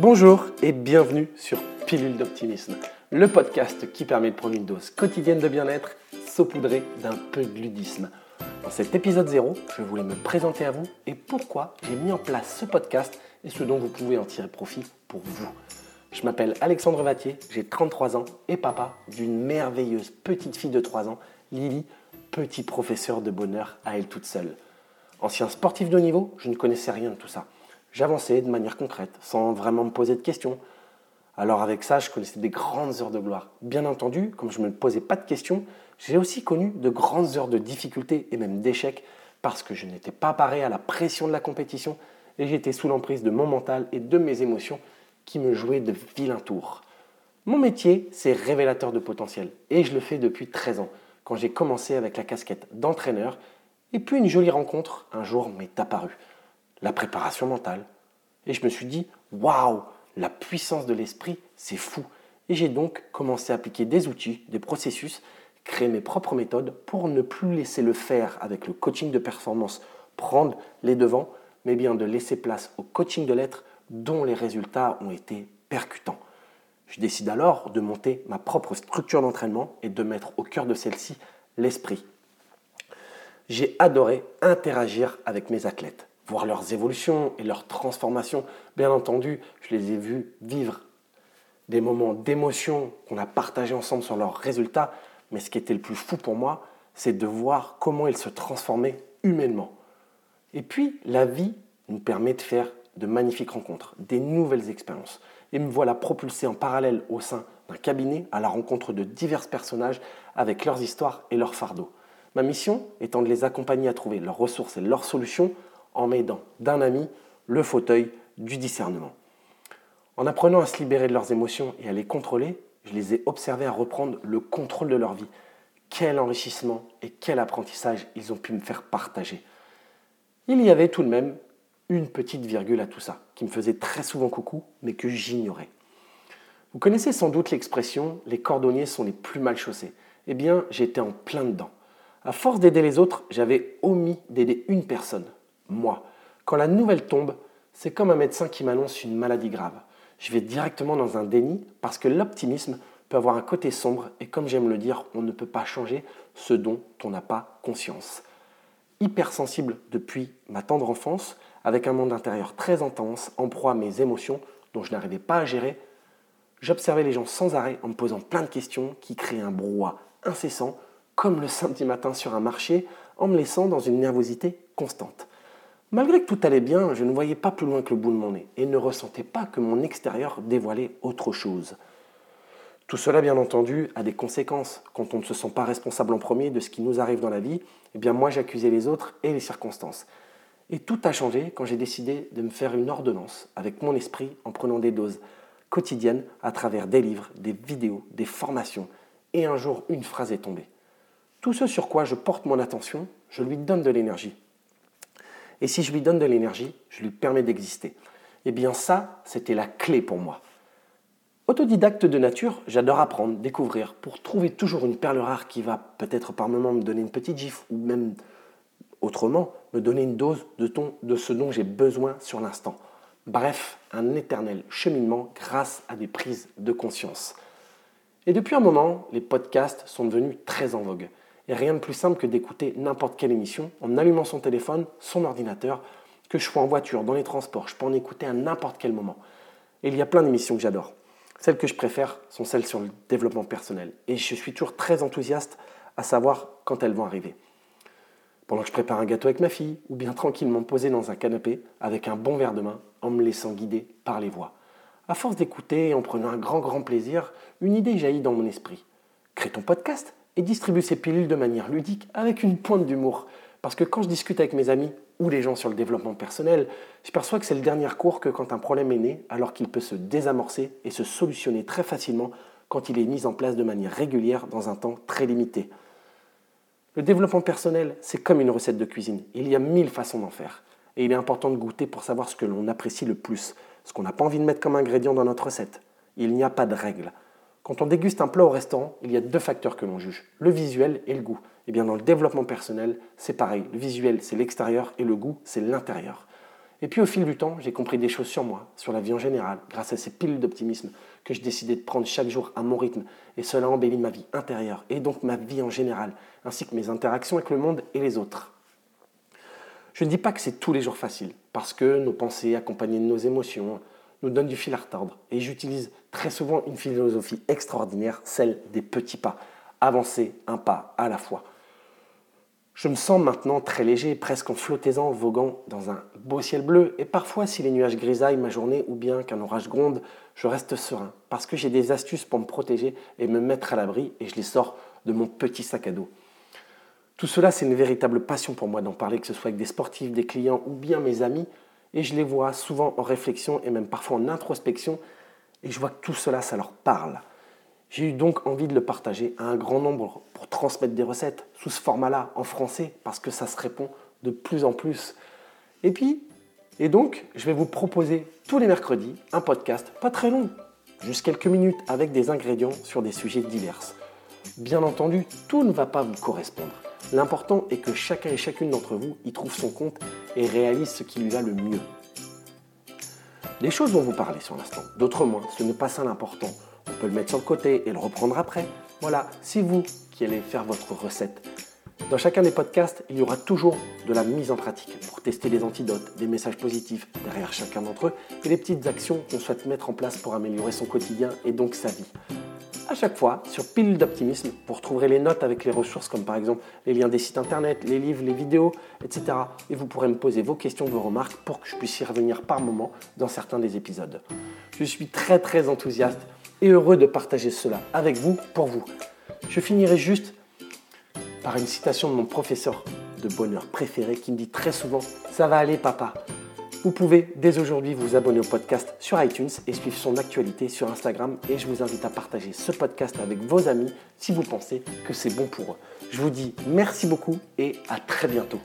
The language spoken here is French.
Bonjour et bienvenue sur Pilule d'optimisme, le podcast qui permet de prendre une dose quotidienne de bien-être saupoudrée d'un peu de ludisme. Dans cet épisode 0, je voulais me présenter à vous et pourquoi j'ai mis en place ce podcast et ce dont vous pouvez en tirer profit pour vous. Je m'appelle Alexandre Vatier, j'ai 33 ans et papa d'une merveilleuse petite fille de 3 ans, Lily, petit professeur de bonheur à elle toute seule. Ancien sportif de niveau, je ne connaissais rien de tout ça. J'avançais de manière concrète, sans vraiment me poser de questions. Alors avec ça, je connaissais des grandes heures de gloire. Bien entendu, comme je ne me posais pas de questions, j'ai aussi connu de grandes heures de difficultés et même d'échecs parce que je n'étais pas paré à la pression de la compétition et j'étais sous l'emprise de mon mental et de mes émotions qui me jouaient de vilains tours. Mon métier, c'est révélateur de potentiel et je le fais depuis 13 ans, quand j'ai commencé avec la casquette d'entraîneur et puis une jolie rencontre un jour m'est apparue, la préparation mentale. Et je me suis dit, waouh, la puissance de l'esprit, c'est fou. Et j'ai donc commencé à appliquer des outils, des processus, créer mes propres méthodes pour ne plus laisser le faire avec le coaching de performance prendre les devants, mais bien de laisser place au coaching de l'être dont les résultats ont été percutants. Je décide alors de monter ma propre structure d'entraînement et de mettre au cœur de celle-ci l'esprit. J'ai adoré interagir avec mes athlètes, voir leurs évolutions et leurs transformations. Bien entendu, je les ai vus vivre des moments d'émotion qu'on a partagés ensemble sur leurs résultats, mais ce qui était le plus fou pour moi, c'est de voir comment ils se transformaient humainement. Et puis, la vie nous permet de faire de magnifiques rencontres, des nouvelles expériences. Et me voilà propulsé en parallèle au sein d'un cabinet à la rencontre de divers personnages avec leurs histoires et leurs fardeaux. Ma mission étant de les accompagner à trouver leurs ressources et leurs solutions en m'aidant d'un ami le fauteuil du discernement. En apprenant à se libérer de leurs émotions et à les contrôler, je les ai observés à reprendre le contrôle de leur vie. Quel enrichissement et quel apprentissage ils ont pu me faire partager. Il y avait tout de même une petite virgule à tout ça, qui me faisait très souvent coucou, mais que j'ignorais. Vous connaissez sans doute l'expression les cordonniers sont les plus mal chaussés. Eh bien, j'étais en plein dedans. À force d'aider les autres, j'avais omis d'aider une personne, moi. Quand la nouvelle tombe, c'est comme un médecin qui m'annonce une maladie grave. Je vais directement dans un déni parce que l'optimisme peut avoir un côté sombre et comme j'aime le dire, on ne peut pas changer ce dont on n'a pas conscience. Hypersensible depuis ma tendre enfance, avec un monde intérieur très intense, en proie à mes émotions dont je n'arrivais pas à gérer, j'observais les gens sans arrêt en me posant plein de questions qui créaient un brouhaha incessant, comme le samedi matin sur un marché, en me laissant dans une nervosité constante. Malgré que tout allait bien, je ne voyais pas plus loin que le bout de mon nez et ne ressentais pas que mon extérieur dévoilait autre chose. Tout cela, bien entendu, a des conséquences. Quand on ne se sent pas responsable en premier de ce qui nous arrive dans la vie, eh bien moi j'accusais les autres et les circonstances. Et tout a changé quand j'ai décidé de me faire une ordonnance avec mon esprit en prenant des doses quotidiennes à travers des livres, des vidéos, des formations. Et un jour, une phrase est tombée. Tout ce sur quoi je porte mon attention, je lui donne de l'énergie. Et si je lui donne de l'énergie, je lui permets d'exister. Eh bien ça, c'était la clé pour moi. Autodidacte de nature, j'adore apprendre, découvrir, pour trouver toujours une perle rare qui va peut-être par moment me donner une petite gifle ou même autrement me donner une dose de, ce dont j'ai besoin sur l'instant. Bref, un éternel cheminement grâce à des prises de conscience. Et depuis un moment, les podcasts sont devenus très en vogue. Et rien de plus simple que d'écouter n'importe quelle émission en allumant son téléphone, son ordinateur, que je sois en voiture, dans les transports, je peux en écouter à n'importe quel moment. Et il y a plein d'émissions que j'adore. Celles que je préfère sont celles sur le développement personnel. Et je suis toujours très enthousiaste à savoir quand elles vont arriver pendant que je prépare un gâteau avec ma fille, ou bien tranquillement posé dans un canapé avec un bon verre de main en me laissant guider par les voix. À force d'écouter et en prenant un grand grand plaisir, une idée jaillit dans mon esprit. Crée ton podcast et distribue ces pilules de manière ludique avec une pointe d'humour. Parce que quand je discute avec mes amis ou les gens sur le développement personnel, je perçois que c'est le dernier cours que quand un problème est né, alors qu'il peut se désamorcer et se solutionner très facilement quand il est mis en place de manière régulière dans un temps très limité. Le développement personnel, c'est comme une recette de cuisine. Il y a mille façons d'en faire. Et il est important de goûter pour savoir ce que l'on apprécie le plus, ce qu'on n'a pas envie de mettre comme ingrédient dans notre recette. Il n'y a pas de règle. Quand on déguste un plat au restaurant, il y a deux facteurs que l'on juge, le visuel et le goût. Et eh bien dans le développement personnel, c'est pareil. Le visuel, c'est l'extérieur et le goût, c'est l'intérieur. Et puis au fil du temps, j'ai compris des choses sur moi, sur la vie en général, grâce à ces piles d'optimisme que je décidais de prendre chaque jour à mon rythme. Et cela embellit ma vie intérieure et donc ma vie en général, ainsi que mes interactions avec le monde et les autres. Je ne dis pas que c'est tous les jours facile, parce que nos pensées accompagnées de nos émotions nous donnent du fil à retordre. Et j'utilise très souvent une philosophie extraordinaire, celle des petits pas. Avancer un pas à la fois. Je me sens maintenant très léger, presque en flottaisant, voguant dans un beau ciel bleu. Et parfois, si les nuages grisaillent ma journée ou bien qu'un orage gronde, je reste serein parce que j'ai des astuces pour me protéger et me mettre à l'abri et je les sors de mon petit sac à dos. Tout cela, c'est une véritable passion pour moi d'en parler, que ce soit avec des sportifs, des clients ou bien mes amis. Et je les vois souvent en réflexion et même parfois en introspection. Et je vois que tout cela, ça leur parle. J'ai eu donc envie de le partager à un grand nombre pour transmettre des recettes sous ce format-là en français parce que ça se répond de plus en plus. Et puis, et donc, je vais vous proposer tous les mercredis un podcast pas très long, juste quelques minutes avec des ingrédients sur des sujets divers. Bien entendu, tout ne va pas vous correspondre. L'important est que chacun et chacune d'entre vous y trouve son compte et réalise ce qui lui va le mieux. Les choses vont vous parler sur l'instant, d'autres moins, ce n'est pas ça l'important. On peut le mettre sur le côté et le reprendre après. Voilà, c'est vous qui allez faire votre recette. Dans chacun des podcasts, il y aura toujours de la mise en pratique pour tester les antidotes, des messages positifs derrière chacun d'entre eux et les petites actions qu'on souhaite mettre en place pour améliorer son quotidien et donc sa vie. À chaque fois, sur Pile d'Optimisme, vous retrouverez les notes avec les ressources comme par exemple les liens des sites internet, les livres, les vidéos, etc. Et vous pourrez me poser vos questions, vos remarques pour que je puisse y revenir par moment dans certains des épisodes. Je suis très très enthousiaste et heureux de partager cela avec vous, pour vous. Je finirai juste par une citation de mon professeur de bonheur préféré qui me dit très souvent ⁇ Ça va aller papa ⁇ Vous pouvez dès aujourd'hui vous abonner au podcast sur iTunes et suivre son actualité sur Instagram et je vous invite à partager ce podcast avec vos amis si vous pensez que c'est bon pour eux. Je vous dis merci beaucoup et à très bientôt.